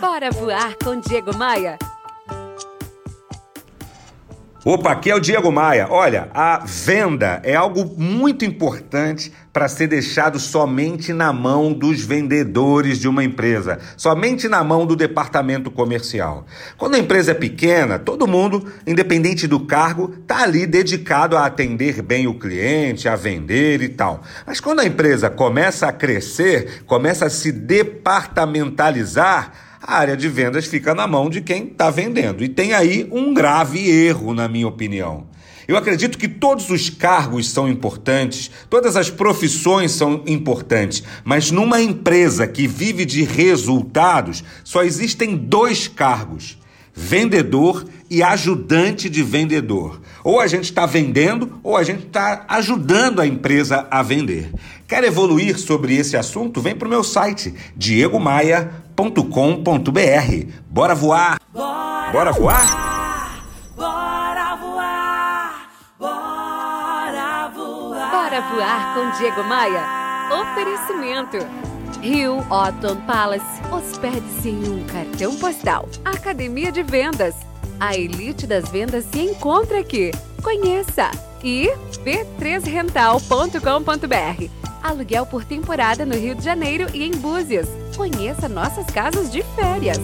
Bora voar com Diego Maia. Opa, aqui é o Diego Maia. Olha, a venda é algo muito importante para ser deixado somente na mão dos vendedores de uma empresa, somente na mão do departamento comercial. Quando a empresa é pequena, todo mundo, independente do cargo, está ali dedicado a atender bem o cliente, a vender e tal. Mas quando a empresa começa a crescer, começa a se departamentalizar, a área de vendas fica na mão de quem está vendendo. E tem aí um grave erro, na minha opinião. Eu acredito que todos os cargos são importantes, todas as profissões são importantes, mas numa empresa que vive de resultados, só existem dois cargos: vendedor e ajudante de vendedor. Ou a gente está vendendo ou a gente está ajudando a empresa a vender. Quer evoluir sobre esse assunto? Vem para o meu site, diegomaia.com com.br Bora voar! Bora, Bora voar? Bora voar! Bora voar! Bora voar com Diego Maia. Oferecimento. Rio Otton Palace. Hospede-se em um cartão postal. Academia de Vendas. A elite das vendas se encontra aqui. Conheça! E b3rental.com.br Aluguel por temporada no Rio de Janeiro e em Búzios. Conheça nossas casas de férias.